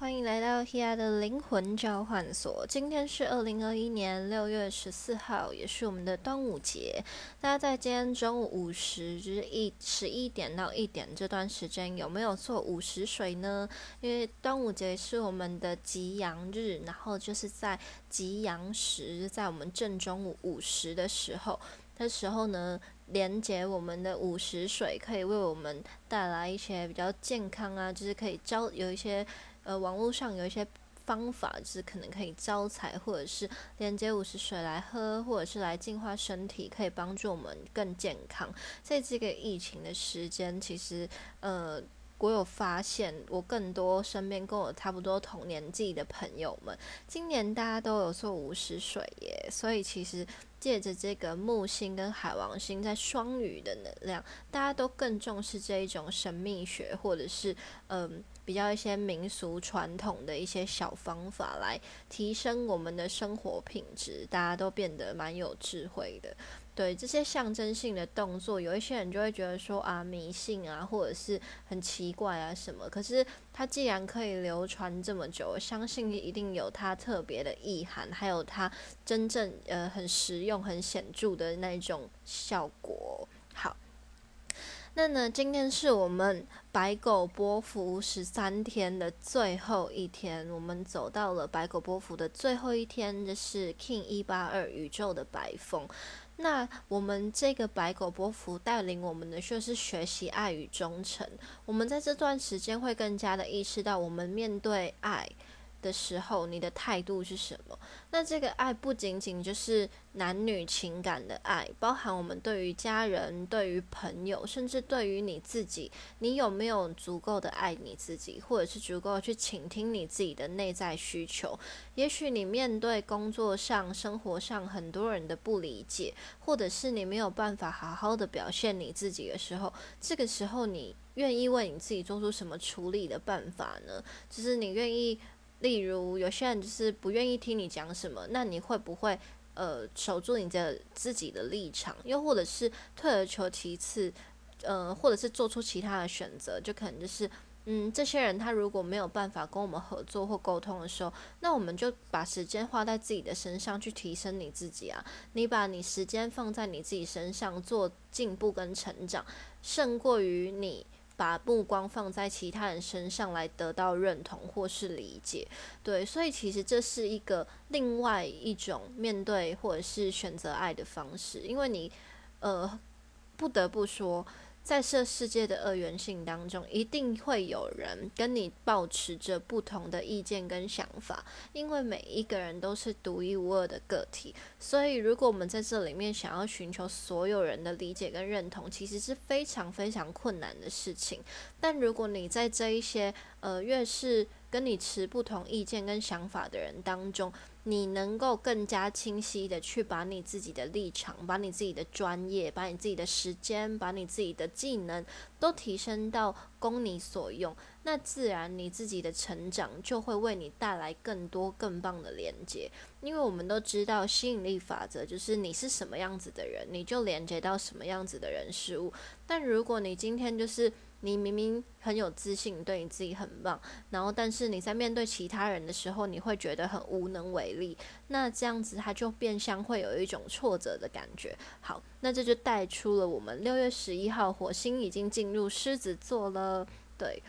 欢迎来到 Hea 的灵魂交换所。今天是二零二一年六月十四号，也是我们的端午节。大家在今天中午午时，就是一十一点到一点这段时间，有没有做午时水呢？因为端午节是我们的吉阳日，然后就是在吉阳时，在我们正中午午时的时候，的时候呢，连接我们的午时水，可以为我们带来一些比较健康啊，就是可以招有一些。呃，网络上有一些方法，就是可能可以招财，或者是连接五十水来喝，或者是来净化身体，可以帮助我们更健康。在这个疫情的时间，其实呃，我有发现，我更多身边跟我差不多同年纪的朋友们，今年大家都有做五十水耶，所以其实。借着这个木星跟海王星在双鱼的能量，大家都更重视这一种神秘学，或者是嗯比较一些民俗传统的一些小方法来提升我们的生活品质，大家都变得蛮有智慧的。对这些象征性的动作，有一些人就会觉得说啊迷信啊，或者是很奇怪啊什么。可是它既然可以流传这么久，我相信一定有它特别的意涵，还有它真正呃很实用、很显著的那种效果。好，那呢，今天是我们白狗波幅十三天的最后一天，我们走到了白狗波幅的最后一天，这是 King 一八二宇宙的白凤。那我们这个白狗波幅带领我们的就是学习爱与忠诚。我们在这段时间会更加的意识到，我们面对爱。的时候，你的态度是什么？那这个爱不仅仅就是男女情感的爱，包含我们对于家人、对于朋友，甚至对于你自己，你有没有足够的爱你自己，或者是足够去倾听你自己的内在需求？也许你面对工作上、生活上很多人的不理解，或者是你没有办法好好的表现你自己的时候，这个时候你愿意为你自己做出什么处理的办法呢？就是你愿意。例如，有些人就是不愿意听你讲什么，那你会不会呃守住你的自己的立场？又或者是退而求其次，呃，或者是做出其他的选择？就可能就是，嗯，这些人他如果没有办法跟我们合作或沟通的时候，那我们就把时间花在自己的身上去提升你自己啊！你把你时间放在你自己身上做进步跟成长，胜过于你。把目光放在其他人身上来得到认同或是理解，对，所以其实这是一个另外一种面对或者是选择爱的方式，因为你，呃，不得不说。在这世界的二元性当中，一定会有人跟你保持着不同的意见跟想法，因为每一个人都是独一无二的个体。所以，如果我们在这里面想要寻求所有人的理解跟认同，其实是非常非常困难的事情。但如果你在这一些呃，越是跟你持不同意见跟想法的人当中，你能够更加清晰的去把你自己的立场、把你自己的专业、把你自己的时间、把你自己的技能都提升到供你所用，那自然你自己的成长就会为你带来更多更棒的连接。因为我们都知道吸引力法则，就是你是什么样子的人，你就连接到什么样子的人事物。但如果你今天就是你明明很有自信，对你自己很棒，然后但是你在面对其他人的时候，你会觉得很无能为力。那这样子，它就变相会有一种挫折的感觉。好，那这就带出了我们六月十一号，火星已经进入狮子座了。对，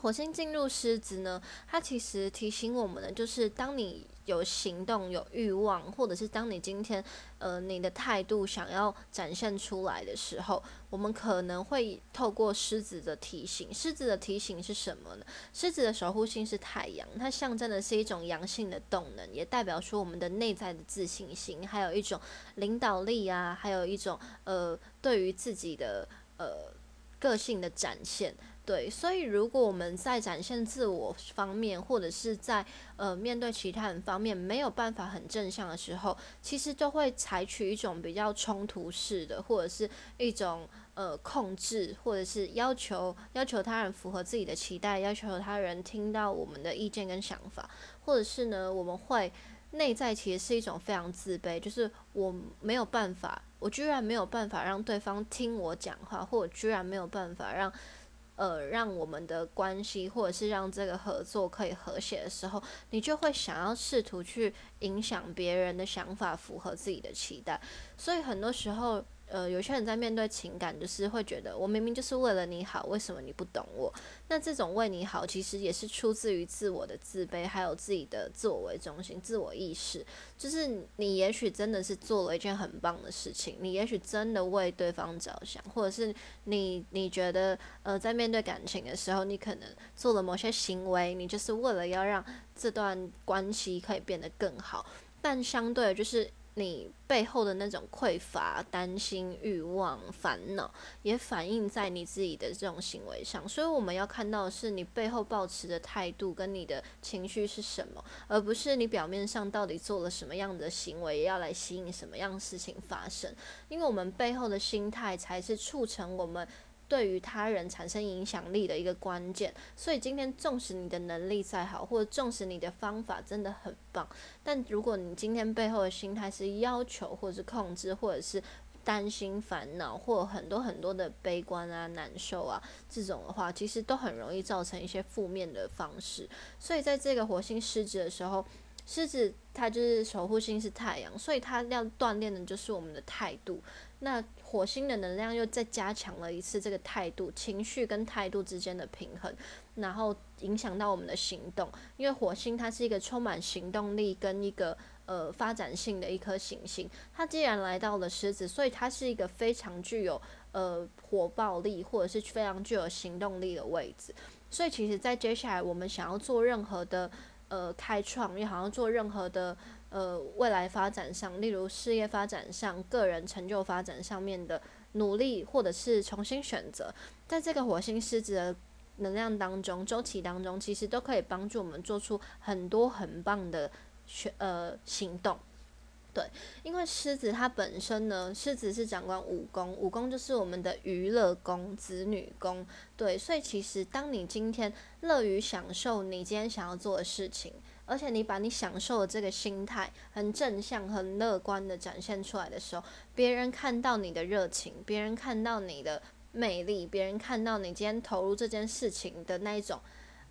火星进入狮子呢，它其实提醒我们的就是，当你有行动、有欲望，或者是当你今天，呃，你的态度想要展现出来的时候，我们可能会透过狮子的提醒。狮子的提醒是什么呢？狮子的守护星是太阳，它象征的是一种阳性的动能，也代表说我们的内在的自信心，还有一种领导力啊，还有一种呃，对于自己的呃个性的展现。对，所以如果我们在展现自我方面，或者是在呃面对其他人方面没有办法很正向的时候，其实就会采取一种比较冲突式的，或者是一种呃控制，或者是要求要求他人符合自己的期待，要求他人听到我们的意见跟想法，或者是呢，我们会内在其实是一种非常自卑，就是我没有办法，我居然没有办法让对方听我讲话，或者居然没有办法让。呃，让我们的关系或者是让这个合作可以和谐的时候，你就会想要试图去影响别人的想法，符合自己的期待。所以很多时候。呃，有些人在面对情感，就是会觉得我明明就是为了你好，为什么你不懂我？那这种为你好，其实也是出自于自我的自卑，还有自己的自我为中心、自我意识。就是你也许真的是做了一件很棒的事情，你也许真的为对方着想，或者是你你觉得呃，在面对感情的时候，你可能做了某些行为，你就是为了要让这段关系可以变得更好。但相对就是。你背后的那种匮乏、担心、欲望、烦恼，也反映在你自己的这种行为上。所以我们要看到的是你背后保持的态度跟你的情绪是什么，而不是你表面上到底做了什么样的行为，要来吸引什么样事情发生。因为我们背后的心态，才是促成我们。对于他人产生影响力的一个关键，所以今天纵使你的能力再好，或者纵使你的方法真的很棒，但如果你今天背后的心态是要求，或者是控制，或者是担心、烦恼，或很多很多的悲观啊、难受啊这种的话，其实都很容易造成一些负面的方式。所以在这个火星狮子的时候，狮子它就是守护星是太阳，所以它要锻炼的就是我们的态度。那火星的能量又再加强了一次这个态度、情绪跟态度之间的平衡，然后影响到我们的行动。因为火星它是一个充满行动力跟一个呃发展性的一颗行星，它既然来到了狮子，所以它是一个非常具有呃火爆力或者是非常具有行动力的位置。所以其实，在接下来我们想要做任何的呃开创，又好像做任何的。呃，未来发展上，例如事业发展上、个人成就发展上面的努力，或者是重新选择，在这个火星狮子的能量当中、周期当中，其实都可以帮助我们做出很多很棒的选呃行动。对，因为狮子它本身呢，狮子是掌管五宫，五宫就是我们的娱乐宫、子女宫。对，所以其实当你今天乐于享受你今天想要做的事情。而且你把你享受的这个心态很正向、很乐观的展现出来的时候，别人看到你的热情，别人看到你的魅力，别人看到你今天投入这件事情的那一种，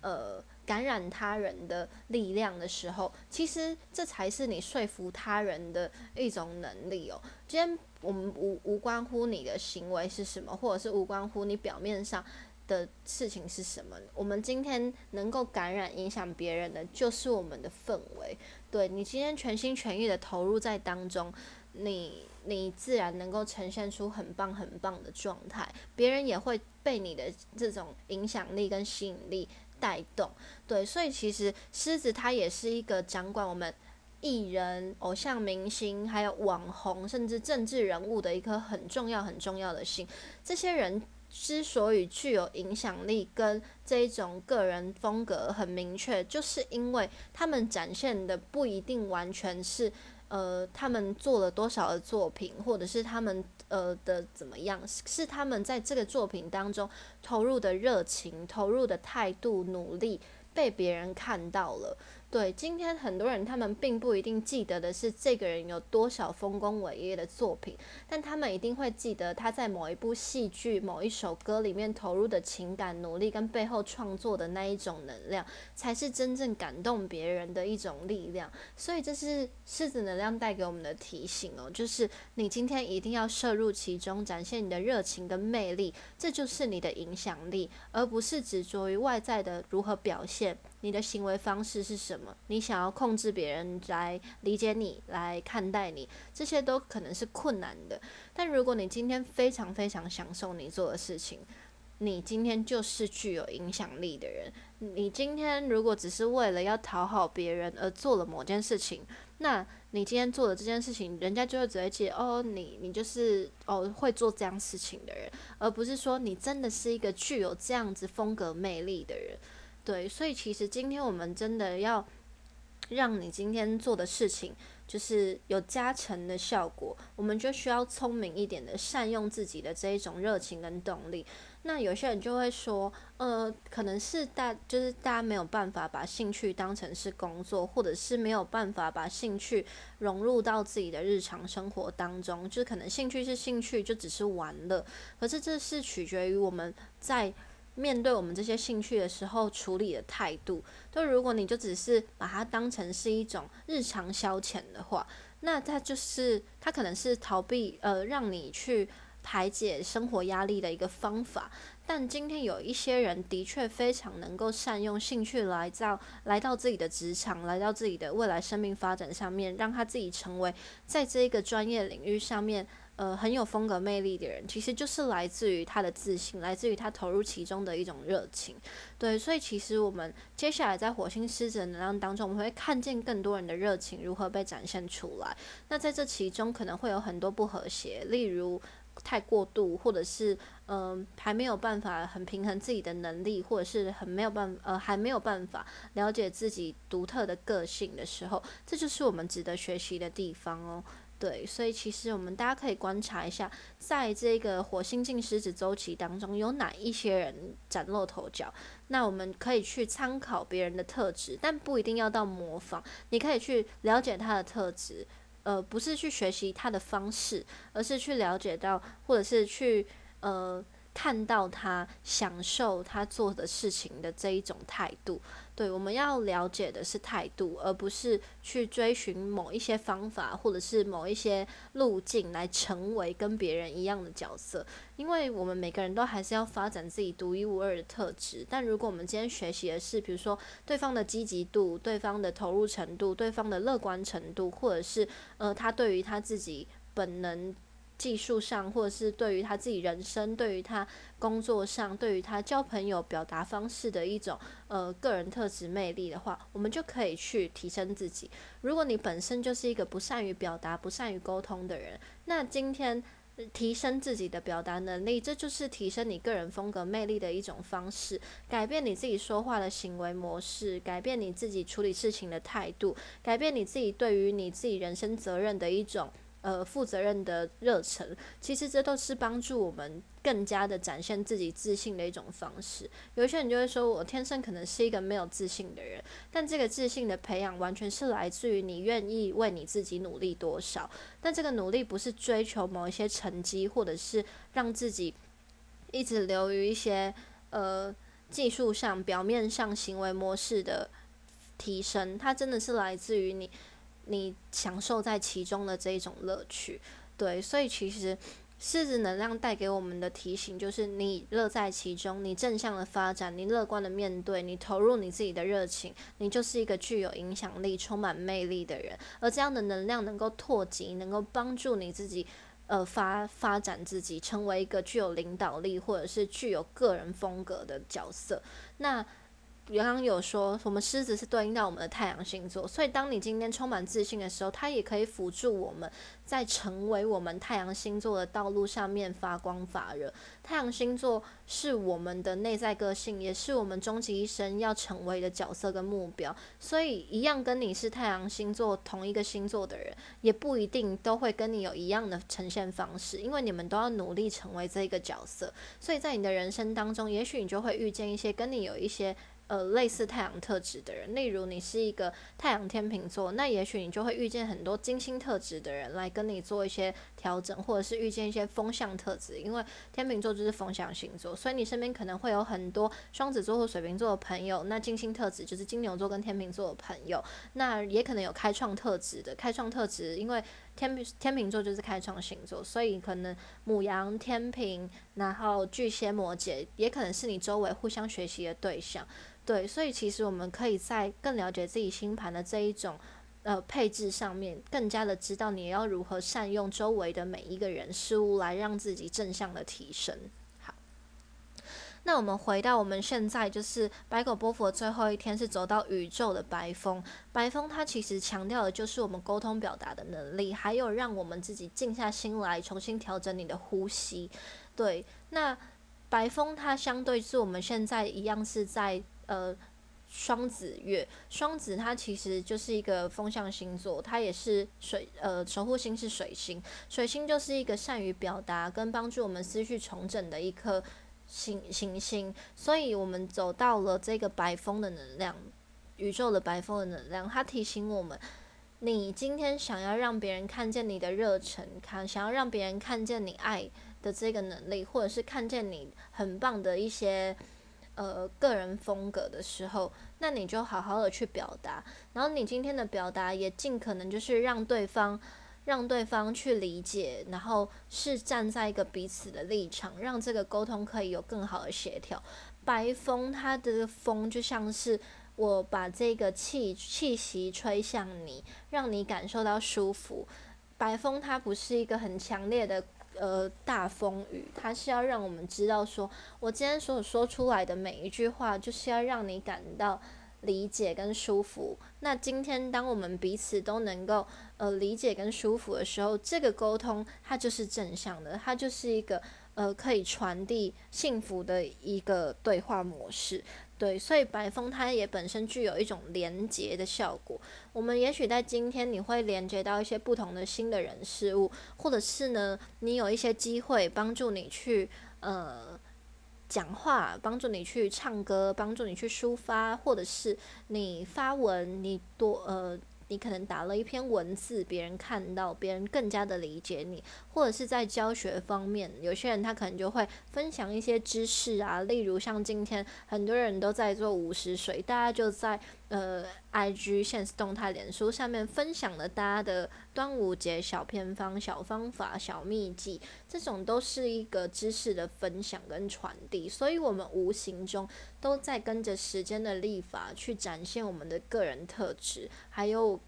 呃，感染他人的力量的时候，其实这才是你说服他人的一种能力哦。今天我们无无关乎你的行为是什么，或者是无关乎你表面上。的事情是什么？我们今天能够感染、影响别人的，就是我们的氛围。对你今天全心全意的投入在当中，你你自然能够呈现出很棒、很棒的状态，别人也会被你的这种影响力跟吸引力带动。对，所以其实狮子它也是一个掌管我们艺人、偶像明星，还有网红，甚至政治人物的一颗很重要、很重要的心。这些人。之所以具有影响力跟这一种个人风格很明确，就是因为他们展现的不一定完全是，呃，他们做了多少的作品，或者是他们呃的怎么样，是他们在这个作品当中投入的热情、投入的态度、努力被别人看到了。对，今天很多人他们并不一定记得的是这个人有多少丰功伟业的作品，但他们一定会记得他在某一部戏剧、某一首歌里面投入的情感、努力跟背后创作的那一种能量，才是真正感动别人的一种力量。所以这是狮子能量带给我们的提醒哦，就是你今天一定要摄入其中，展现你的热情跟魅力，这就是你的影响力，而不是执着于外在的如何表现。你的行为方式是什么？你想要控制别人来理解你、来看待你，这些都可能是困难的。但如果你今天非常非常享受你做的事情，你今天就是具有影响力的人。你今天如果只是为了要讨好别人而做了某件事情，那你今天做的这件事情，人家就会只会记哦，你你就是哦会做这样事情的人，而不是说你真的是一个具有这样子风格魅力的人。对，所以其实今天我们真的要让你今天做的事情就是有加成的效果，我们就需要聪明一点的善用自己的这一种热情跟动力。那有些人就会说，呃，可能是大就是大家没有办法把兴趣当成是工作，或者是没有办法把兴趣融入到自己的日常生活当中，就是可能兴趣是兴趣，就只是玩乐。可是这是取决于我们在。面对我们这些兴趣的时候处理的态度。就如果你就只是把它当成是一种日常消遣的话，那它就是它可能是逃避呃让你去排解生活压力的一个方法。但今天有一些人的确非常能够善用兴趣来到来到自己的职场，来到自己的未来生命发展上面，让他自己成为在这一个专业领域上面呃很有风格魅力的人，其实就是来自于他的自信，来自于他投入其中的一种热情。对，所以其实我们接下来在火星狮子的能量当中，我们会看见更多人的热情如何被展现出来。那在这其中可能会有很多不和谐，例如。太过度，或者是嗯还没有办法很平衡自己的能力，或者是很没有办呃还没有办法了解自己独特的个性的时候，这就是我们值得学习的地方哦。对，所以其实我们大家可以观察一下，在这个火星进狮子周期当中，有哪一些人崭露头角？那我们可以去参考别人的特质，但不一定要到模仿，你可以去了解他的特质。呃，不是去学习他的方式，而是去了解到，或者是去呃看到他享受他做的事情的这一种态度。对，我们要了解的是态度，而不是去追寻某一些方法或者是某一些路径来成为跟别人一样的角色。因为我们每个人都还是要发展自己独一无二的特质。但如果我们今天学习的是，比如说对方的积极度、对方的投入程度、对方的乐观程度，或者是呃他对于他自己本能。技术上，或者是对于他自己人生、对于他工作上、对于他交朋友表达方式的一种呃个人特质魅力的话，我们就可以去提升自己。如果你本身就是一个不善于表达、不善于沟通的人，那今天提升自己的表达能力，这就是提升你个人风格魅力的一种方式。改变你自己说话的行为模式，改变你自己处理事情的态度，改变你自己对于你自己人生责任的一种。呃，负责任的热忱，其实这都是帮助我们更加的展现自己自信的一种方式。有些人就会说，我天生可能是一个没有自信的人，但这个自信的培养完全是来自于你愿意为你自己努力多少。但这个努力不是追求某一些成绩，或者是让自己一直流于一些呃技术上、表面上行为模式的提升，它真的是来自于你。你享受在其中的这一种乐趣，对，所以其实狮子能量带给我们的提醒就是：你乐在其中，你正向的发展，你乐观的面对，你投入你自己的热情，你就是一个具有影响力、充满魅力的人。而这样的能量能够拓及，能够帮助你自己，呃，发发展自己，成为一个具有领导力或者是具有个人风格的角色。那刚刚有说，我们狮子是对应到我们的太阳星座，所以当你今天充满自信的时候，它也可以辅助我们在成为我们太阳星座的道路上面发光发热。太阳星座是我们的内在个性，也是我们终其一生要成为的角色跟目标。所以，一样跟你是太阳星座同一个星座的人，也不一定都会跟你有一样的呈现方式，因为你们都要努力成为这个角色。所以在你的人生当中，也许你就会遇见一些跟你有一些。呃，类似太阳特质的人，例如你是一个太阳天秤座，那也许你就会遇见很多金星特质的人来跟你做一些调整，或者是遇见一些风象特质，因为天秤座就是风象星座，所以你身边可能会有很多双子座或水瓶座的朋友。那金星特质就是金牛座跟天秤座的朋友，那也可能有开创特质的开创特质，因为天天秤座就是开创星座，所以可能母羊、天平，然后巨蟹、摩羯，也可能是你周围互相学习的对象。对，所以其实我们可以在更了解自己星盘的这一种呃配置上面，更加的知道你要如何善用周围的每一个人事物来让自己正向的提升。那我们回到我们现在就是白狗波佛最后一天是走到宇宙的白风，白风它其实强调的就是我们沟通表达的能力，还有让我们自己静下心来重新调整你的呼吸。对，那白风它相对是我们现在一样是在。呃，双子月，双子它其实就是一个风象星座，它也是水，呃，守护星是水星，水星就是一个善于表达跟帮助我们思绪重整的一颗星行星，所以我们走到了这个白风的能量，宇宙的白风的能量，它提醒我们，你今天想要让别人看见你的热忱，看想要让别人看见你爱的这个能力，或者是看见你很棒的一些。呃个人风格的时候，那你就好好的去表达，然后你今天的表达也尽可能就是让对方让对方去理解，然后是站在一个彼此的立场，让这个沟通可以有更好的协调。白风它的风就像是我把这个气气息吹向你，让你感受到舒服。白风它不是一个很强烈的呃大风雨，它是要让我们知道说，我今天所说出来的每一句话，就是要让你感到理解跟舒服。那今天当我们彼此都能够呃理解跟舒服的时候，这个沟通它就是正向的，它就是一个呃可以传递幸福的一个对话模式。对，所以白风它也本身具有一种连接的效果。我们也许在今天你会连接到一些不同的新的人事物，或者是呢，你有一些机会帮助你去呃讲话，帮助你去唱歌，帮助你去抒发，或者是你发文，你多呃。你可能打了一篇文字，别人看到，别人更加的理解你，或者是在教学方面，有些人他可能就会分享一些知识啊，例如像今天很多人都在做五十水，大家就在。呃，IG 现实动态、脸书上面分享了大家的端午节小偏方、小方法、小秘籍，这种都是一个知识的分享跟传递，所以我们无形中都在跟着时间的立法去展现我们的个人特质，还有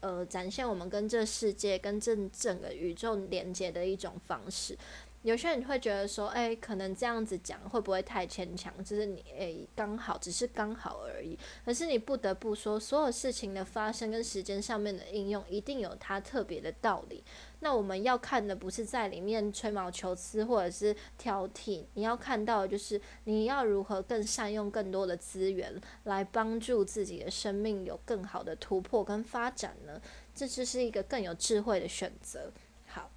呃，展现我们跟这世界、跟这整个宇宙连接的一种方式。有些人会觉得说，哎，可能这样子讲会不会太牵强？就是你，哎，刚好，只是刚好而已。可是你不得不说，所有事情的发生跟时间上面的应用，一定有它特别的道理。那我们要看的不是在里面吹毛求疵或者是挑剔，你要看到的就是你要如何更善用更多的资源来帮助自己的生命有更好的突破跟发展呢？这就是一个更有智慧的选择。好，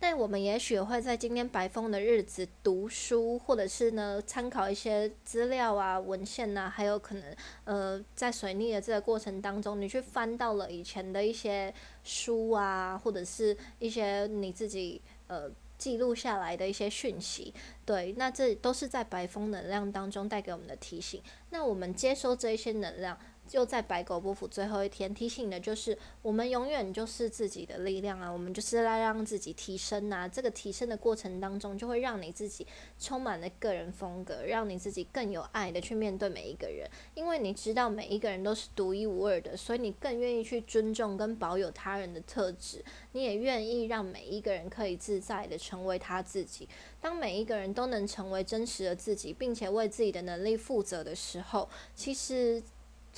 那我们也许会在今天白风的日子读书，或者是呢参考一些资料啊、文献呐，还有可能呃在水逆的这个过程当中，你去翻到了以前的一些书啊，或者是一些你自己呃记录下来的一些讯息，对，那这都是在白风能量当中带给我们的提醒。那我们接收这一些能量。就在白狗波府最后一天，提醒的就是我们永远就是自己的力量啊，我们就是来让自己提升啊。这个提升的过程当中，就会让你自己充满了个人风格，让你自己更有爱的去面对每一个人。因为你知道每一个人都是独一无二的，所以你更愿意去尊重跟保有他人的特质，你也愿意让每一个人可以自在的成为他自己。当每一个人都能成为真实的自己，并且为自己的能力负责的时候，其实。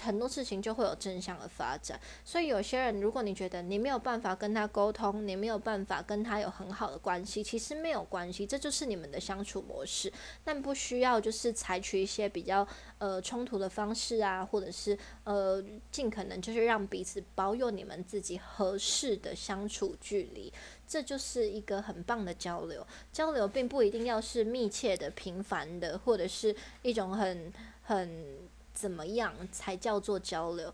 很多事情就会有正向的发展，所以有些人，如果你觉得你没有办法跟他沟通，你没有办法跟他有很好的关系，其实没有关系，这就是你们的相处模式，但不需要就是采取一些比较呃冲突的方式啊，或者是呃尽可能就是让彼此保有你们自己合适的相处距离，这就是一个很棒的交流。交流并不一定要是密切的、频繁的，或者是一种很很。怎么样才叫做交流？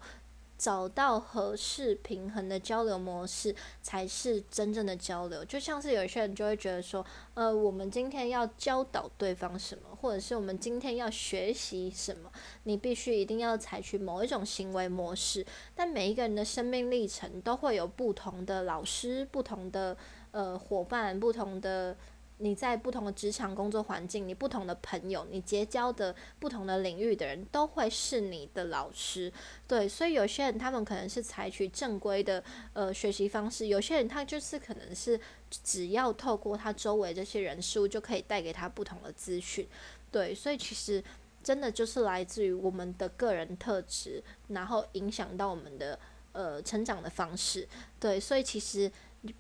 找到合适平衡的交流模式，才是真正的交流。就像是有些人就会觉得说，呃，我们今天要教导对方什么，或者是我们今天要学习什么，你必须一定要采取某一种行为模式。但每一个人的生命历程都会有不同的老师、不同的呃伙伴、不同的。你在不同的职场工作环境，你不同的朋友，你结交的不同的领域的人，都会是你的老师。对，所以有些人他们可能是采取正规的呃学习方式，有些人他就是可能是只要透过他周围这些人事物，就可以带给他不同的资讯。对，所以其实真的就是来自于我们的个人特质，然后影响到我们的呃成长的方式。对，所以其实。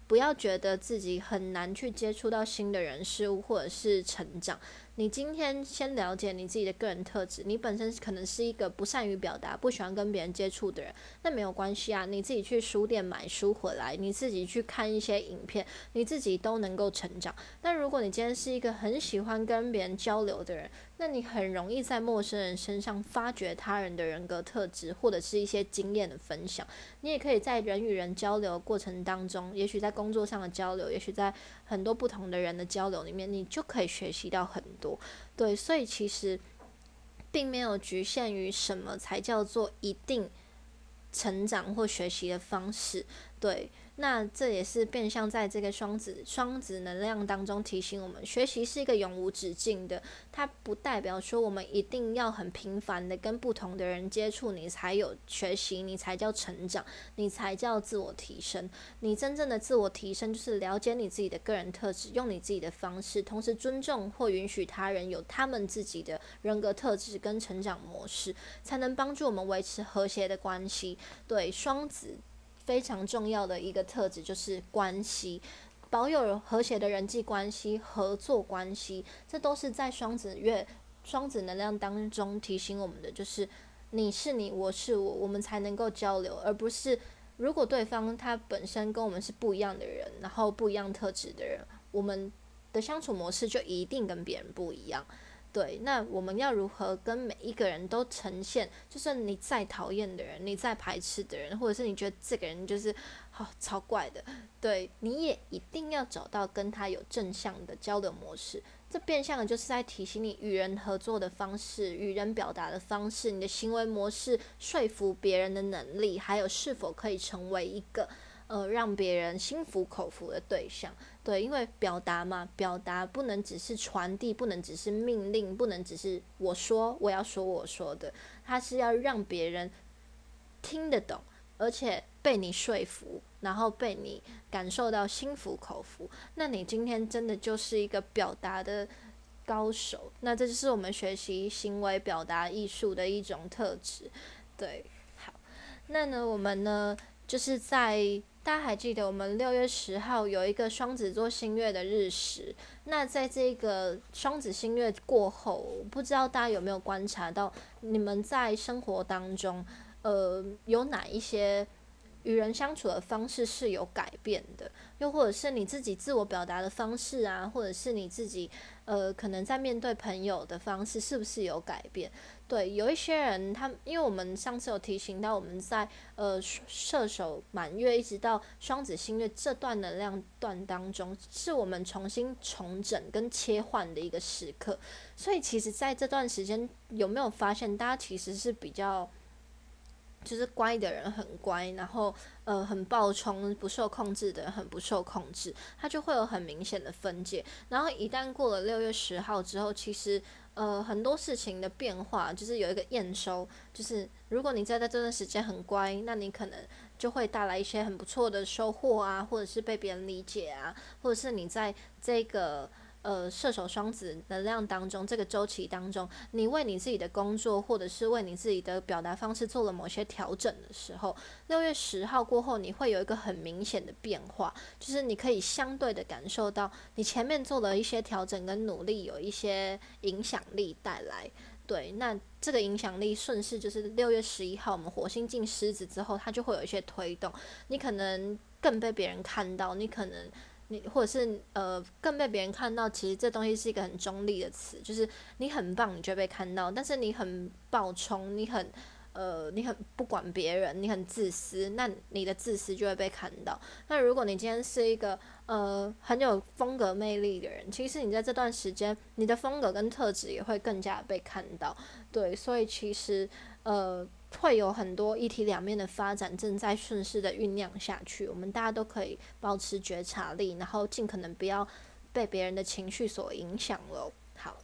不要觉得自己很难去接触到新的人事物，或者是成长。你今天先了解你自己的个人特质，你本身可能是一个不善于表达、不喜欢跟别人接触的人，那没有关系啊，你自己去书店买书回来，你自己去看一些影片，你自己都能够成长。但如果你今天是一个很喜欢跟别人交流的人，那你很容易在陌生人身上发掘他人的人格特质，或者是一些经验的分享。你也可以在人与人交流过程当中，也许在工作上的交流，也许在很多不同的人的交流里面，你就可以学习到很。多对，所以其实并没有局限于什么才叫做一定成长或学习的方式，对。那这也是变相在这个双子双子能量当中提醒我们，学习是一个永无止境的。它不代表说我们一定要很频繁的跟不同的人接触，你才有学习，你才叫成长，你才叫自我提升。你真正的自我提升，就是了解你自己的个人特质，用你自己的方式，同时尊重或允许他人有他们自己的人格特质跟成长模式，才能帮助我们维持和谐的关系。对双子。非常重要的一个特质就是关系，保有和谐的人际关系、合作关系，这都是在双子月、双子能量当中提醒我们的，就是你是你，我是我，我们才能够交流，而不是如果对方他本身跟我们是不一样的人，然后不一样特质的人，我们的相处模式就一定跟别人不一样。对，那我们要如何跟每一个人都呈现？就算你再讨厌的人，你再排斥的人，或者是你觉得这个人就是好超怪的，对，你也一定要找到跟他有正向的交流模式。这变相的就是在提醒你与人合作的方式、与人表达的方式、你的行为模式、说服别人的能力，还有是否可以成为一个呃让别人心服口服的对象。对，因为表达嘛，表达不能只是传递，不能只是命令，不能只是我说我要说我说的，它是要让别人听得懂，而且被你说服，然后被你感受到心服口服。那你今天真的就是一个表达的高手，那这就是我们学习行为表达艺术的一种特质。对，好，那呢，我们呢，就是在。大家还记得我们六月十号有一个双子座新月的日食？那在这个双子星月过后，不知道大家有没有观察到，你们在生活当中，呃，有哪一些与人相处的方式是有改变的？又或者是你自己自我表达的方式啊，或者是你自己呃，可能在面对朋友的方式，是不是有改变？对，有一些人，他因为我们上次有提醒到，我们在呃射手满月一直到双子星月这段能量段当中，是我们重新重整跟切换的一个时刻。所以其实在这段时间，有没有发现大家其实是比较，就是乖的人很乖，然后呃很暴冲不受控制的人很不受控制，他就会有很明显的分界。然后一旦过了六月十号之后，其实。呃，很多事情的变化就是有一个验收，就是如果你在在这段时间很乖，那你可能就会带来一些很不错的收获啊，或者是被别人理解啊，或者是你在这个。呃，射手双子能量当中，这个周期当中，你为你自己的工作，或者是为你自己的表达方式做了某些调整的时候，六月十号过后，你会有一个很明显的变化，就是你可以相对的感受到，你前面做了一些调整跟努力，有一些影响力带来。对，那这个影响力顺势就是六月十一号，我们火星进狮子之后，它就会有一些推动，你可能更被别人看到，你可能。你或者是呃，更被别人看到，其实这东西是一个很中立的词，就是你很棒，你就被看到；但是你很暴冲，你很呃，你很不管别人，你很自私，那你的自私就会被看到。那如果你今天是一个呃很有风格魅力的人，其实你在这段时间，你的风格跟特质也会更加被看到。对，所以其实呃。会有很多一体两面的发展正在顺势的酝酿下去，我们大家都可以保持觉察力，然后尽可能不要被别人的情绪所影响了。好，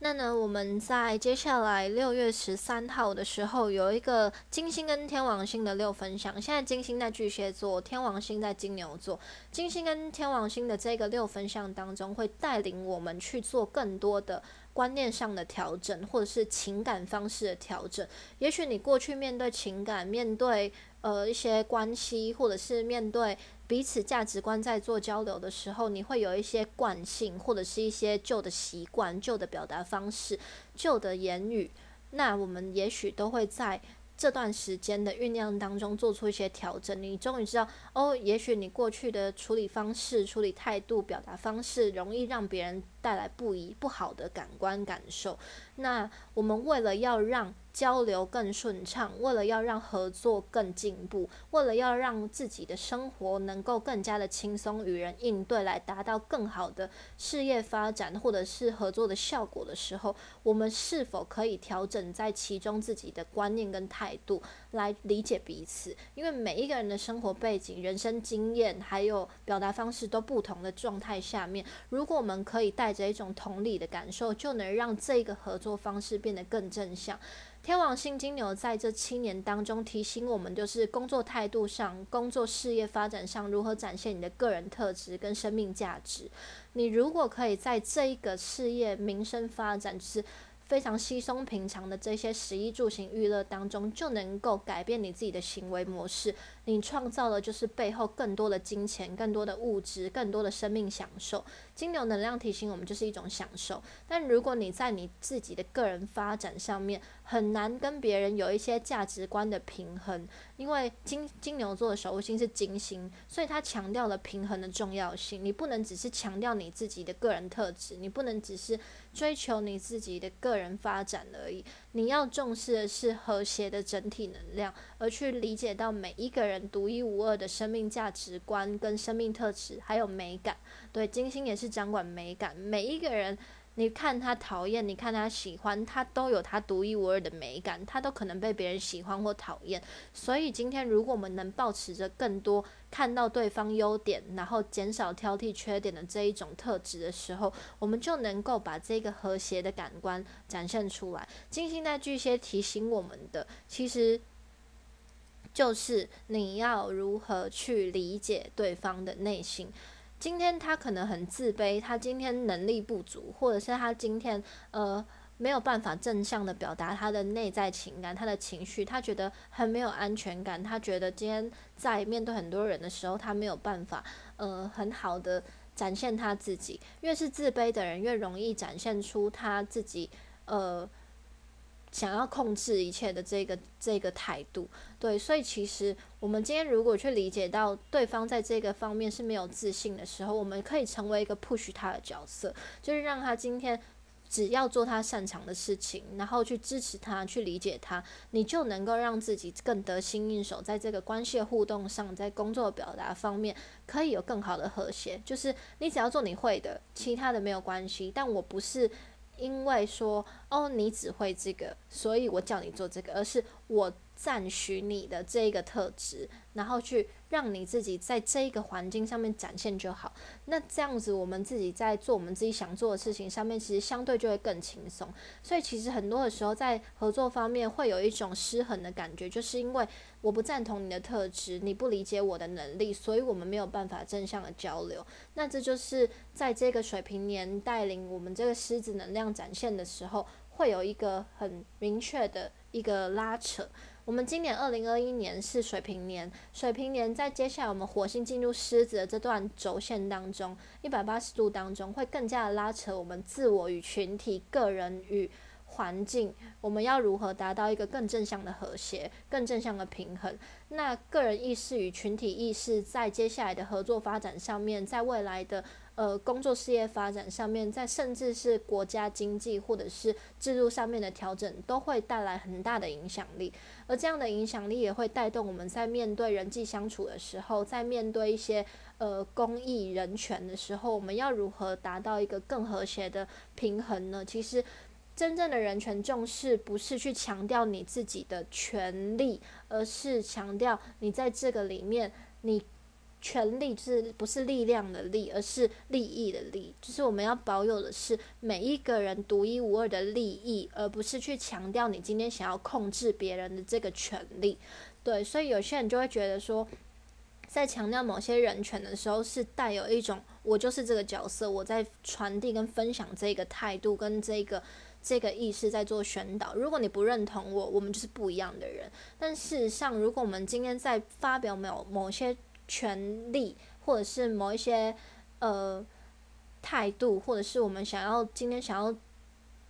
那呢，我们在接下来六月十三号的时候有一个金星跟天王星的六分相，现在金星在巨蟹座，天王星在金牛座，金星跟天王星的这个六分相当中，会带领我们去做更多的。观念上的调整，或者是情感方式的调整。也许你过去面对情感、面对呃一些关系，或者是面对彼此价值观在做交流的时候，你会有一些惯性，或者是一些旧的习惯、旧的表达方式、旧的言语。那我们也许都会在这段时间的酝酿当中做出一些调整。你终于知道，哦，也许你过去的处理方式、处理态度、表达方式，容易让别人。带来不一不好的感官感受。那我们为了要让交流更顺畅，为了要让合作更进步，为了要让自己的生活能够更加的轻松与人应对，来达到更好的事业发展或者是合作的效果的时候，我们是否可以调整在其中自己的观念跟态度，来理解彼此？因为每一个人的生活背景、人生经验还有表达方式都不同的状态下面，如果我们可以带着一种同理的感受，就能让这个合作方式变得更正向。天王星金牛在这七年当中提醒我们，就是工作态度上、工作事业发展上如何展现你的个人特质跟生命价值。你如果可以在这一个事业、民生发展，就是非常稀松平常的这些十一住行娱乐当中，就能够改变你自己的行为模式。你创造的就是背后更多的金钱、更多的物质、更多的生命享受。金牛能量提醒我们，就是一种享受。但如果你在你自己的个人发展上面很难跟别人有一些价值观的平衡，因为金金牛座的守护星是金星，所以它强调了平衡的重要性。你不能只是强调你自己的个人特质，你不能只是追求你自己的个人发展而已。你要重视的是和谐的整体能量，而去理解到每一个人独一无二的生命价值观跟生命特质，还有美感。对，金星也是掌管美感，每一个人。你看他讨厌，你看他喜欢，他都有他独一无二的美感，他都可能被别人喜欢或讨厌。所以今天，如果我们能保持着更多看到对方优点，然后减少挑剔缺点的这一种特质的时候，我们就能够把这个和谐的感官展现出来。金星在巨蟹提醒我们的，其实就是你要如何去理解对方的内心。今天他可能很自卑，他今天能力不足，或者是他今天呃没有办法正向的表达他的内在情感、他的情绪，他觉得很没有安全感，他觉得今天在面对很多人的时候，他没有办法呃很好的展现他自己。越是自卑的人，越容易展现出他自己呃。想要控制一切的这个这个态度，对，所以其实我们今天如果去理解到对方在这个方面是没有自信的时候，我们可以成为一个 push 他的角色，就是让他今天只要做他擅长的事情，然后去支持他，去理解他，你就能够让自己更得心应手，在这个关系互动上，在工作表达方面可以有更好的和谐。就是你只要做你会的，其他的没有关系，但我不是。因为说哦，你只会这个，所以我叫你做这个，而是我赞许你的这一个特质，然后去。让你自己在这一个环境上面展现就好。那这样子，我们自己在做我们自己想做的事情上面，其实相对就会更轻松。所以，其实很多的时候在合作方面会有一种失衡的感觉，就是因为我不赞同你的特质，你不理解我的能力，所以我们没有办法正向的交流。那这就是在这个水平年带领我们这个狮子能量展现的时候，会有一个很明确的一个拉扯。我们今年二零二一年是水平年，水平年在接下来我们火星进入狮子的这段轴线当中，一百八十度当中会更加的拉扯我们自我与群体、个人与环境，我们要如何达到一个更正向的和谐、更正向的平衡？那个人意识与群体意识在接下来的合作发展上面，在未来的。呃，工作事业发展上面，在甚至是国家经济或者是制度上面的调整，都会带来很大的影响力。而这样的影响力也会带动我们在面对人际相处的时候，在面对一些呃公益人权的时候，我们要如何达到一个更和谐的平衡呢？其实，真正的人权重视不是去强调你自己的权利，而是强调你在这个里面你。权力是不是力量的力，而是利益的利，就是我们要保有的是每一个人独一无二的利益，而不是去强调你今天想要控制别人的这个权利。对，所以有些人就会觉得说，在强调某些人权的时候，是带有一种我就是这个角色，我在传递跟分享这个态度跟这个这个意识在做宣导。如果你不认同我，我们就是不一样的人。但事实上，如果我们今天在发表某某些权利，或者是某一些呃态度，或者是我们想要今天想要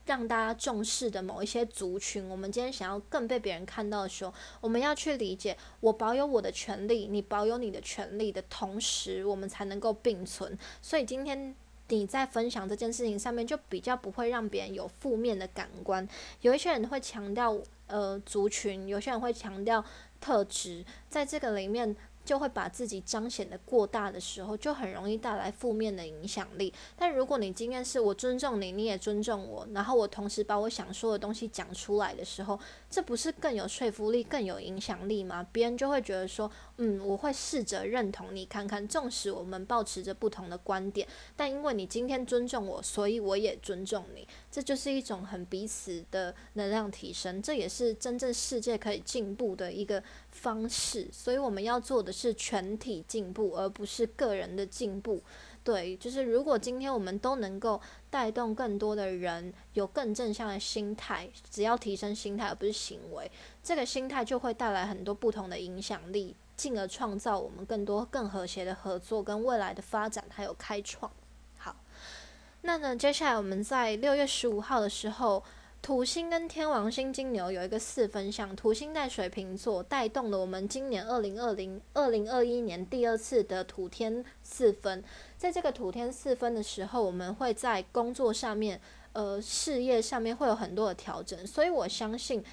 让大家重视的某一些族群，我们今天想要更被别人看到的时候，我们要去理解，我保有我的权利，你保有你的权利的同时，我们才能够并存。所以今天你在分享这件事情上面就比较不会让别人有负面的感官。有一些人会强调呃族群，有些人会强调特质，在这个里面。就会把自己彰显的过大的时候，就很容易带来负面的影响力。但如果你今天是我尊重你，你也尊重我，然后我同时把我想说的东西讲出来的时候，这不是更有说服力、更有影响力吗？别人就会觉得说，嗯，我会试着认同你看看。纵使我们保持着不同的观点，但因为你今天尊重我，所以我也尊重你。这就是一种很彼此的能量提升，这也是真正世界可以进步的一个方式。所以我们要做的是全体进步，而不是个人的进步。对，就是如果今天我们都能够带动更多的人有更正向的心态，只要提升心态而不是行为，这个心态就会带来很多不同的影响力，进而创造我们更多更和谐的合作跟未来的发展还有开创。那呢？接下来我们在六月十五号的时候，土星跟天王星金牛有一个四分相，土星在水瓶座，带动了我们今年二零二零二零二一年第二次的土天四分。在这个土天四分的时候，我们会在工作上面、呃事业上面会有很多的调整。所以我相信，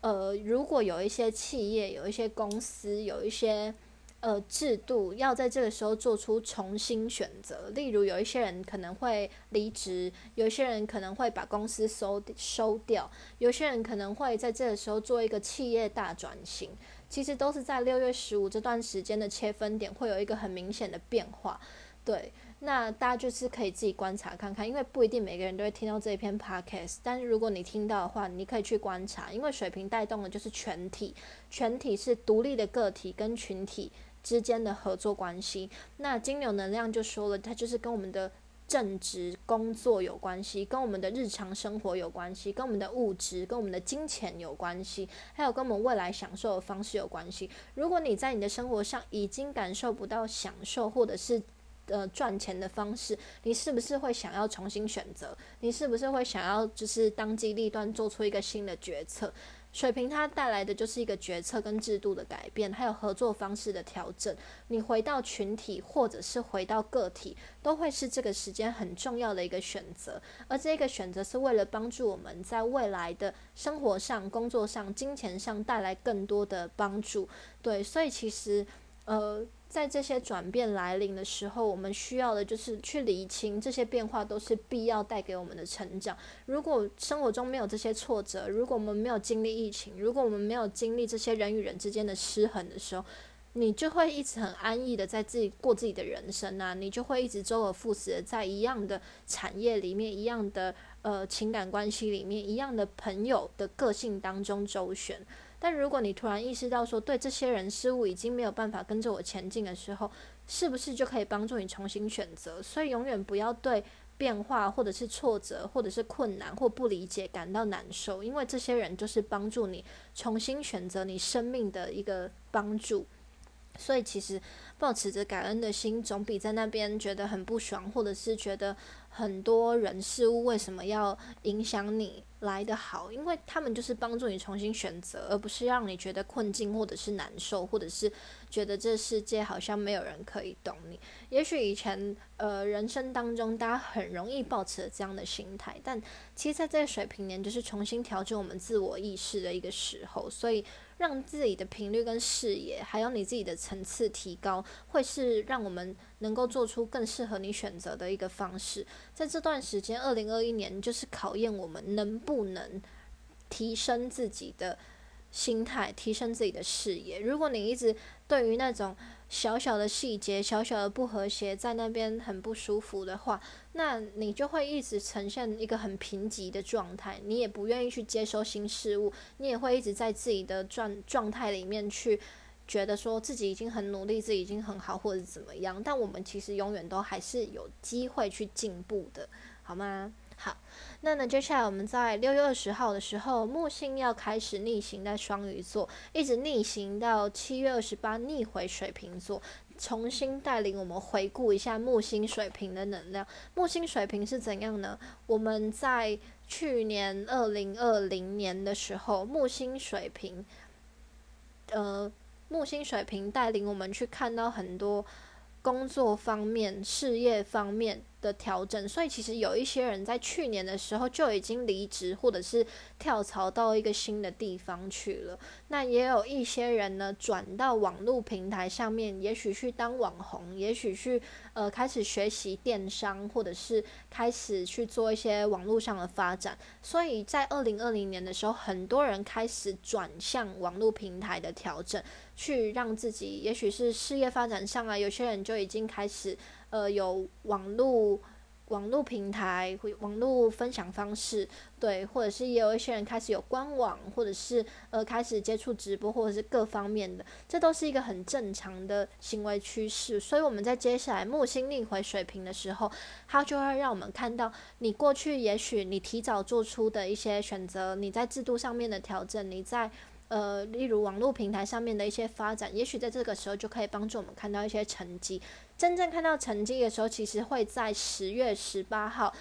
呃，如果有一些企业、有一些公司、有一些呃，制度要在这个时候做出重新选择。例如，有一些人可能会离职，有一些人可能会把公司收收掉，有些人可能会在这个时候做一个企业大转型。其实都是在六月十五这段时间的切分点，会有一个很明显的变化。对，那大家就是可以自己观察看看，因为不一定每个人都会听到这一篇 podcast。但是如果你听到的话，你可以去观察，因为水平带动的就是全体，全体是独立的个体跟群体。之间的合作关系，那金牛能量就说了，它就是跟我们的正职工作有关系，跟我们的日常生活有关系，跟我们的物质、跟我们的金钱有关系，还有跟我们未来享受的方式有关系。如果你在你的生活上已经感受不到享受，或者是呃赚钱的方式，你是不是会想要重新选择？你是不是会想要就是当机立断做出一个新的决策？水平它带来的就是一个决策跟制度的改变，还有合作方式的调整。你回到群体或者是回到个体，都会是这个时间很重要的一个选择。而这个选择是为了帮助我们在未来的生活上、工作上、金钱上带来更多的帮助。对，所以其实，呃。在这些转变来临的时候，我们需要的就是去理清这些变化都是必要带给我们的成长。如果生活中没有这些挫折，如果我们没有经历疫情，如果我们没有经历这些人与人之间的失衡的时候，你就会一直很安逸的在自己过自己的人生啊，你就会一直周而复始的在一样的产业里面、一样的呃情感关系里面、一样的朋友的个性当中周旋。但如果你突然意识到说，对这些人事物已经没有办法跟着我前进的时候，是不是就可以帮助你重新选择？所以永远不要对变化或者是挫折或者是困难或不理解感到难受，因为这些人就是帮助你重新选择你生命的一个帮助。所以其实保持着感恩的心，总比在那边觉得很不爽，或者是觉得很多人事物为什么要影响你。来的好，因为他们就是帮助你重新选择，而不是让你觉得困境或者是难受，或者是觉得这世界好像没有人可以懂你。也许以前呃人生当中大家很容易抱持这样的心态，但其实在这个水平年就是重新调整我们自我意识的一个时候，所以让自己的频率跟视野，还有你自己的层次提高，会是让我们。能够做出更适合你选择的一个方式，在这段时间，二零二一年就是考验我们能不能提升自己的心态，提升自己的视野。如果你一直对于那种小小的细节、小小的不和谐，在那边很不舒服的话，那你就会一直呈现一个很贫瘠的状态，你也不愿意去接收新事物，你也会一直在自己的状状态里面去。觉得说自己已经很努力，自己已经很好，或者怎么样？但我们其实永远都还是有机会去进步的，好吗？好，那呢，接下来我们在六月二十号的时候，木星要开始逆行在双鱼座，一直逆行到七月二十八，逆回水瓶座，重新带领我们回顾一下木星水瓶的能量。木星水瓶是怎样呢？我们在去年二零二零年的时候，木星水瓶，呃。木星水平带领我们去看到很多工作方面、事业方面的。调整，所以其实有一些人在去年的时候就已经离职，或者是跳槽到一个新的地方去了。那也有一些人呢，转到网络平台上面，也许去当网红，也许去呃开始学习电商，或者是开始去做一些网络上的发展。所以在二零二零年的时候，很多人开始转向网络平台的调整，去让自己，也许是事业发展上啊，有些人就已经开始。呃，有网络网络平台、网络分享方式，对，或者是也有一些人开始有官网，或者是呃开始接触直播，或者是各方面的，这都是一个很正常的行为趋势。所以我们在接下来木星逆回水平的时候，它就会让我们看到，你过去也许你提早做出的一些选择，你在制度上面的调整，你在。呃，例如网络平台上面的一些发展，也许在这个时候就可以帮助我们看到一些成绩。真正看到成绩的时候，其实会在十月十八号。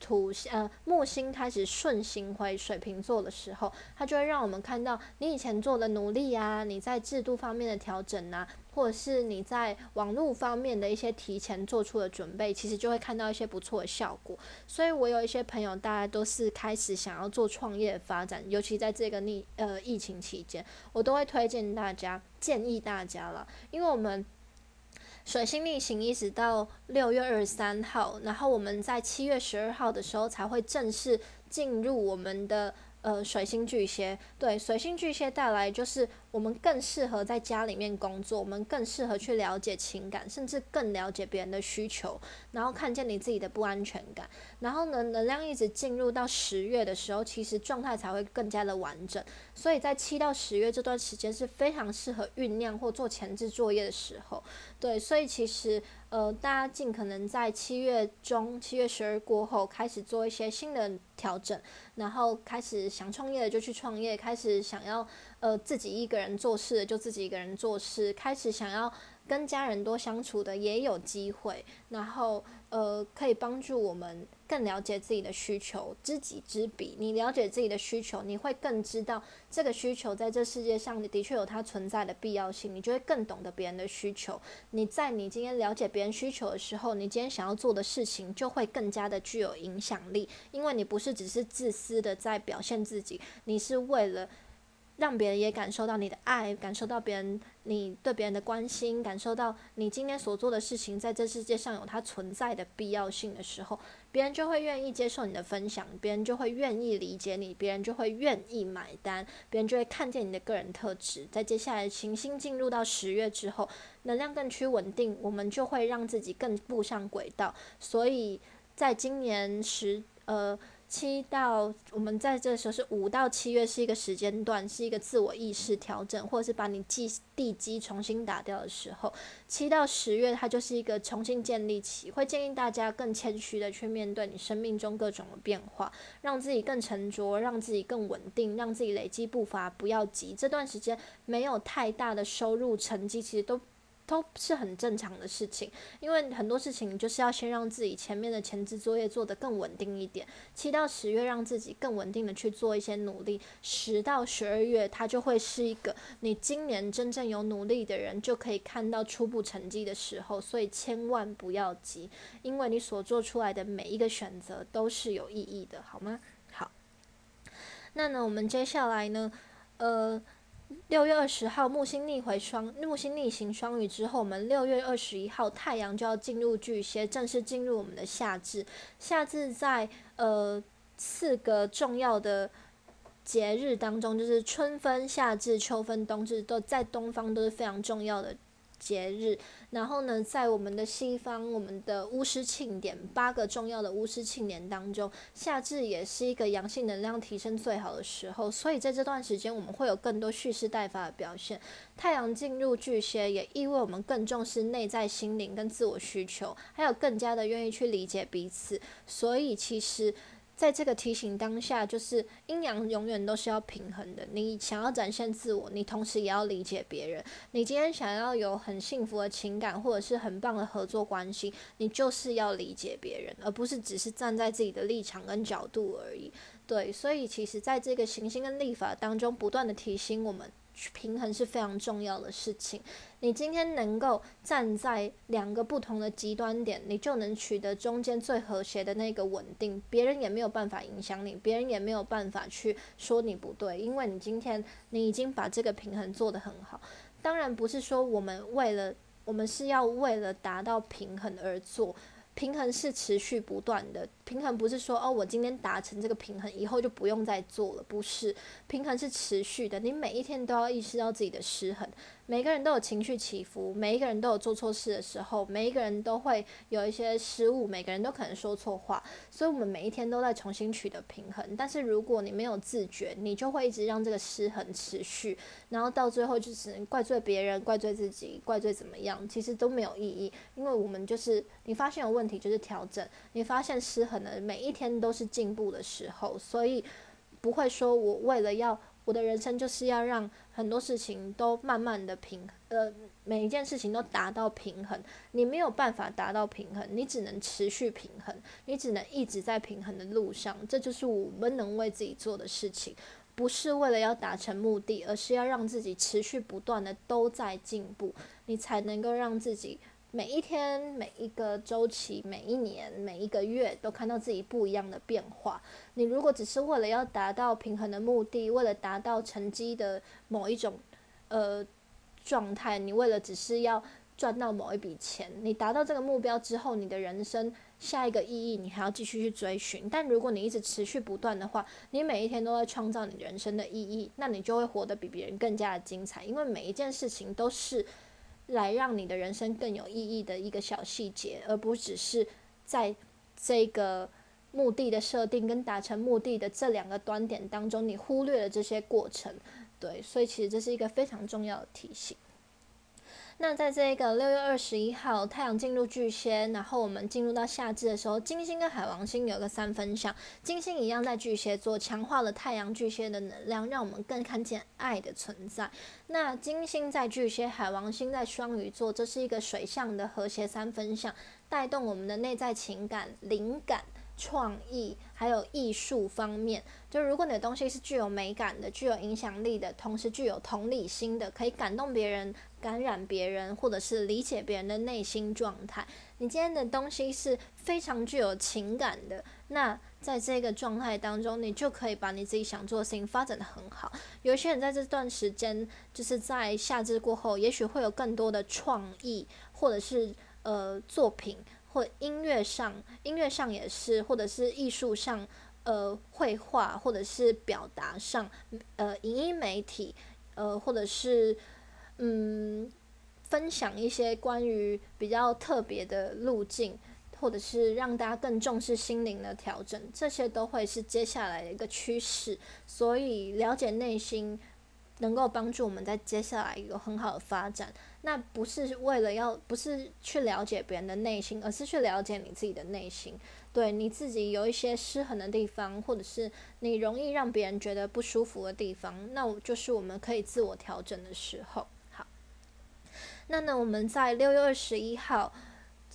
土呃木星开始顺行回水瓶座的时候，它就会让我们看到你以前做的努力啊，你在制度方面的调整啊，或者是你在网络方面的一些提前做出的准备，其实就会看到一些不错的效果。所以我有一些朋友，大家都是开始想要做创业发展，尤其在这个逆呃疫情期间，我都会推荐大家，建议大家了，因为我们。水星逆行一直到六月二十三号，然后我们在七月十二号的时候才会正式进入我们的。呃，水星巨蟹，对，水星巨蟹带来就是我们更适合在家里面工作，我们更适合去了解情感，甚至更了解别人的需求，然后看见你自己的不安全感，然后呢，能量一直进入到十月的时候，其实状态才会更加的完整。所以在七到十月这段时间是非常适合酝酿或做前置作业的时候，对，所以其实。呃，大家尽可能在七月中、七月十二过后开始做一些新的调整，然后开始想创业的就去创业，开始想要呃自己一个人做事的就自己一个人做事，开始想要。跟家人多相处的也有机会，然后呃可以帮助我们更了解自己的需求，知己知彼。你了解自己的需求，你会更知道这个需求在这世界上的确有它存在的必要性，你就会更懂得别人的需求。你在你今天了解别人需求的时候，你今天想要做的事情就会更加的具有影响力，因为你不是只是自私的在表现自己，你是为了。让别人也感受到你的爱，感受到别人你对别人的关心，感受到你今天所做的事情在这世界上有它存在的必要性的时候，别人就会愿意接受你的分享，别人就会愿意理解你，别人就会愿意买单，别人就会看见你的个人特质。在接下来行星进入到十月之后，能量更趋稳定，我们就会让自己更步上轨道。所以在今年十呃。七到我们在这时候是五到七月是一个时间段，是一个自我意识调整，或者是把你基地基重新打掉的时候。七到十月它就是一个重新建立起，会建议大家更谦虚的去面对你生命中各种的变化，让自己更沉着，让自己更稳定，让自己累积步伐，不要急。这段时间没有太大的收入成绩，其实都。都是很正常的事情，因为很多事情就是要先让自己前面的前置作业做得更稳定一点。七到十月让自己更稳定的去做一些努力，十到十二月它就会是一个你今年真正有努力的人就可以看到初步成绩的时候，所以千万不要急，因为你所做出来的每一个选择都是有意义的，好吗？好，那呢，我们接下来呢，呃。六月二十号，木星逆回双木星逆行双鱼之后，我们六月二十一号太阳就要进入巨蟹，正式进入我们的夏至。夏至在呃四个重要的节日当中，就是春分、夏至、秋分、冬至，都在东方都是非常重要的。节日，然后呢，在我们的西方，我们的巫师庆典八个重要的巫师庆典当中，夏至也是一个阳性能量提升最好的时候，所以在这段时间，我们会有更多蓄势待发的表现。太阳进入巨蟹，也意味我们更重视内在心灵跟自我需求，还有更加的愿意去理解彼此。所以其实。在这个提醒当下，就是阴阳永远都是要平衡的。你想要展现自我，你同时也要理解别人。你今天想要有很幸福的情感，或者是很棒的合作关系，你就是要理解别人，而不是只是站在自己的立场跟角度而已。对，所以其实在这个行星跟历法当中，不断的提醒我们。平衡是非常重要的事情。你今天能够站在两个不同的极端点，你就能取得中间最和谐的那个稳定，别人也没有办法影响你，别人也没有办法去说你不对，因为你今天你已经把这个平衡做得很好。当然不是说我们为了我们是要为了达到平衡而做。平衡是持续不断的，平衡不是说哦，我今天达成这个平衡，以后就不用再做了，不是，平衡是持续的，你每一天都要意识到自己的失衡。每个人都有情绪起伏，每一个人都有做错事的时候，每一个人都会有一些失误，每个人都可能说错话，所以我们每一天都在重新取得平衡。但是如果你没有自觉，你就会一直让这个失衡持续，然后到最后就只能怪罪别人、怪罪自己、怪罪怎么样，其实都没有意义。因为我们就是你发现有问题就是调整，你发现失衡的每一天都是进步的时候，所以不会说我为了要。我的人生就是要让很多事情都慢慢的平，呃，每一件事情都达到平衡。你没有办法达到平衡，你只能持续平衡，你只能一直在平衡的路上。这就是我们能为自己做的事情，不是为了要达成目的，而是要让自己持续不断的都在进步，你才能够让自己。每一天、每一个周期、每一年、每一个月，都看到自己不一样的变化。你如果只是为了要达到平衡的目的，为了达到成绩的某一种呃状态，你为了只是要赚到某一笔钱，你达到这个目标之后，你的人生下一个意义，你还要继续去追寻。但如果你一直持续不断的话，你每一天都在创造你人生的意义，那你就会活得比别人更加的精彩，因为每一件事情都是。来让你的人生更有意义的一个小细节，而不只是在这个目的的设定跟达成目的的这两个端点当中，你忽略了这些过程。对，所以其实这是一个非常重要的提醒。那在这个六月二十一号，太阳进入巨蟹，然后我们进入到夏至的时候，金星跟海王星有个三分相，金星一样在巨蟹座，强化了太阳巨蟹的能量，让我们更看见爱的存在。那金星在巨蟹，海王星在双鱼座，这是一个水象的和谐三分相，带动我们的内在情感、灵感。创意还有艺术方面，就如果你的东西是具有美感的、具有影响力的，同时具有同理心的，可以感动别人、感染别人，或者是理解别人的内心状态，你今天的东西是非常具有情感的，那在这个状态当中，你就可以把你自己想做的事情发展的很好。有些人在这段时间，就是在夏至过后，也许会有更多的创意，或者是呃作品。或音乐上，音乐上也是，或者是艺术上，呃，绘画，或者是表达上，呃，影音媒体，呃，或者是嗯，分享一些关于比较特别的路径，或者是让大家更重视心灵的调整，这些都会是接下来的一个趋势。所以，了解内心。能够帮助我们在接下来有很好的发展，那不是为了要，不是去了解别人的内心，而是去了解你自己的内心。对你自己有一些失衡的地方，或者是你容易让别人觉得不舒服的地方，那我就是我们可以自我调整的时候。好，那呢，我们在六月二十一号。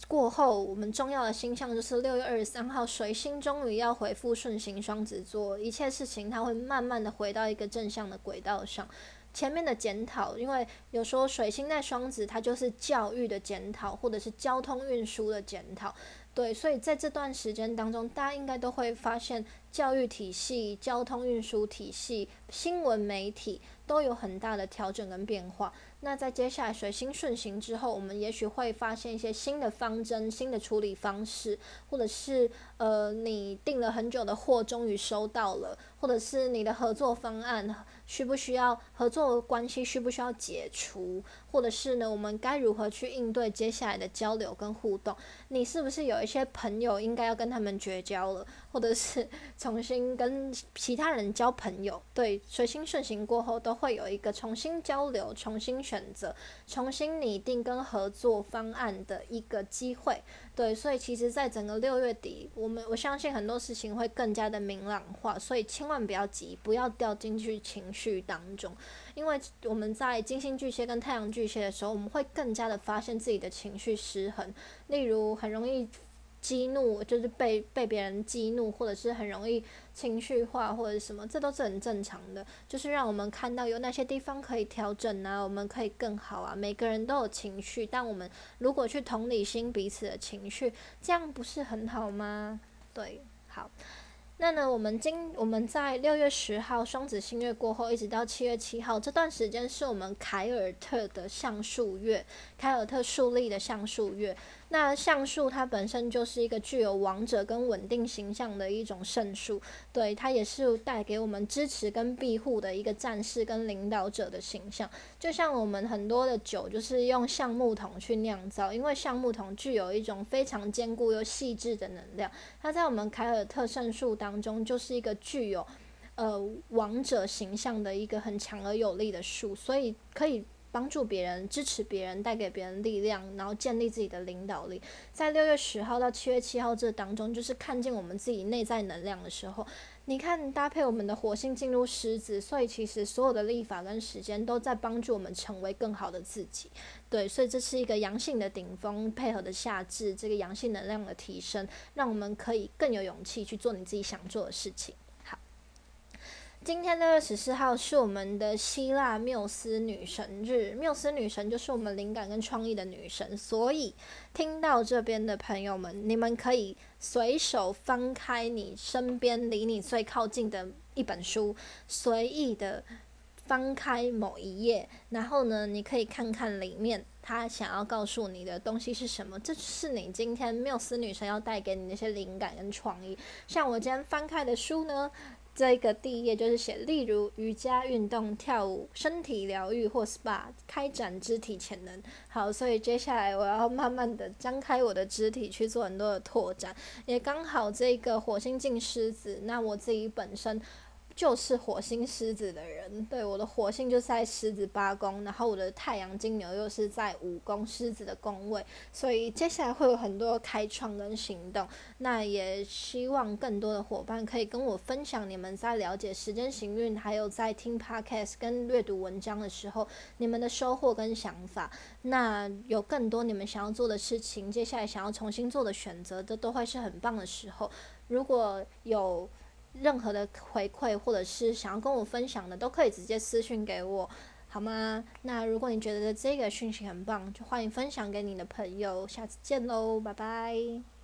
过后，我们重要的星象就是六月二十三号，水星终于要回复顺行双子座，一切事情它会慢慢的回到一个正向的轨道上。前面的检讨，因为有时候水星在双子，它就是教育的检讨，或者是交通运输的检讨。对，所以在这段时间当中，大家应该都会发现，教育体系、交通运输体系、新闻媒体都有很大的调整跟变化。那在接下来水星顺行之后，我们也许会发现一些新的方针、新的处理方式，或者是呃，你订了很久的货终于收到了，或者是你的合作方案需不需要合作关系需不需要解除，或者是呢，我们该如何去应对接下来的交流跟互动？你是不是有一些朋友应该要跟他们绝交了，或者是 重新跟其他人交朋友？对，随心顺行过后都会有一个重新交流、重新选。选择重新拟定跟合作方案的一个机会，对，所以其实，在整个六月底，我们我相信很多事情会更加的明朗化，所以千万不要急，不要掉进去情绪当中，因为我们在金星巨蟹跟太阳巨蟹的时候，我们会更加的发现自己的情绪失衡，例如很容易。激怒，就是被被别人激怒，或者是很容易情绪化或者什么，这都是很正常的。就是让我们看到有哪些地方可以调整啊，我们可以更好啊。每个人都有情绪，但我们如果去同理心彼此的情绪，这样不是很好吗？对，好。那呢，我们今我们在六月十号双子星月过后，一直到七月七号这段时间，是我们凯尔特的橡树月，凯尔特树立的橡树月。那橡树它本身就是一个具有王者跟稳定形象的一种圣树，对它也是带给我们支持跟庇护的一个战士跟领导者的形象。就像我们很多的酒就是用橡木桶去酿造，因为橡木桶具有一种非常坚固又细致的能量。它在我们凯尔特圣树当中就是一个具有呃王者形象的一个很强而有力的树，所以可以。帮助别人、支持别人、带给别人力量，然后建立自己的领导力。在六月十号到七月七号这当中，就是看见我们自己内在能量的时候。你看，搭配我们的火星进入狮子，所以其实所有的历法跟时间都在帮助我们成为更好的自己。对，所以这是一个阳性的顶峰配合的夏至，这个阳性能量的提升，让我们可以更有勇气去做你自己想做的事情。今天六月十四号是我们的希腊缪斯女神日，缪斯女神就是我们灵感跟创意的女神，所以听到这边的朋友们，你们可以随手翻开你身边离你最靠近的一本书，随意的翻开某一页，然后呢，你可以看看里面他想要告诉你的东西是什么，这是你今天缪斯女神要带给你那些灵感跟创意。像我今天翻开的书呢。这个第一页就是写，例如瑜伽运动、跳舞、身体疗愈或 SPA，开展肢体潜能。好，所以接下来我要慢慢的张开我的肢体去做很多的拓展，也刚好这个火星进狮子，那我自己本身。就是火星狮子的人，对我的火星就在狮子八宫，然后我的太阳金牛又是在五宫狮子的宫位，所以接下来会有很多开创跟行动。那也希望更多的伙伴可以跟我分享你们在了解时间行运，还有在听 podcast 跟阅读文章的时候，你们的收获跟想法。那有更多你们想要做的事情，接下来想要重新做的选择，这都会是很棒的时候。如果有。任何的回馈或者是想要跟我分享的，都可以直接私信给我，好吗？那如果你觉得这个讯息很棒，就欢迎分享给你的朋友。下次见喽，拜拜。